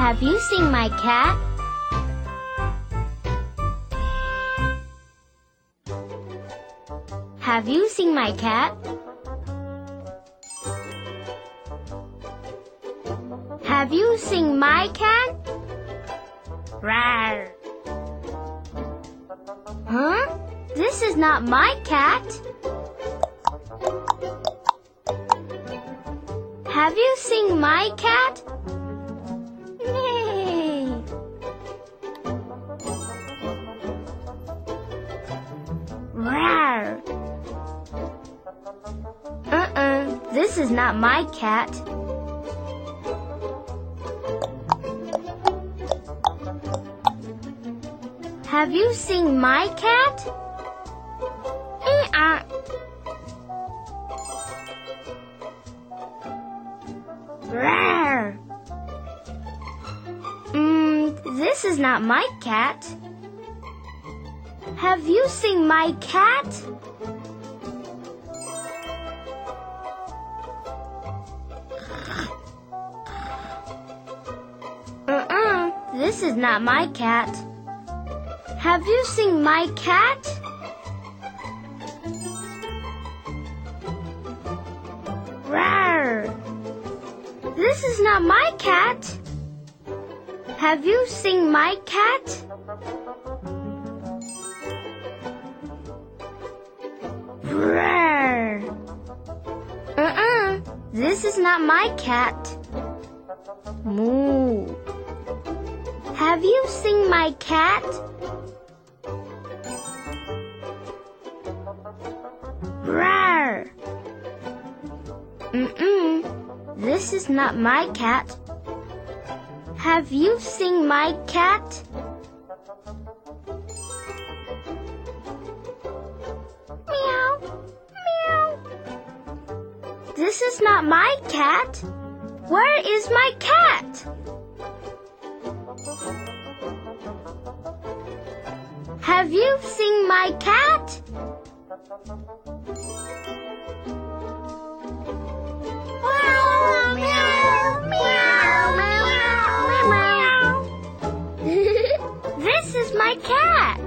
Have you seen my cat? Have you seen my cat? Have you seen my cat? Rawr. Huh? This is not my cat. Have you seen my cat? This is not my cat. Have you seen my cat? Uh-uh. This is not my cat. Have you seen my cat? This is not my cat. Have you seen my cat? Rawr! This is not my cat. Have you seen my cat? Rawr! Uh-uh, this is not my cat. Moo. Have you seen my cat? Rawr! Mm-mm. This is not my cat. Have you seen my cat? Meow. Meow. This is not my cat. Where is my cat? Have you seen my cat? this is my cat.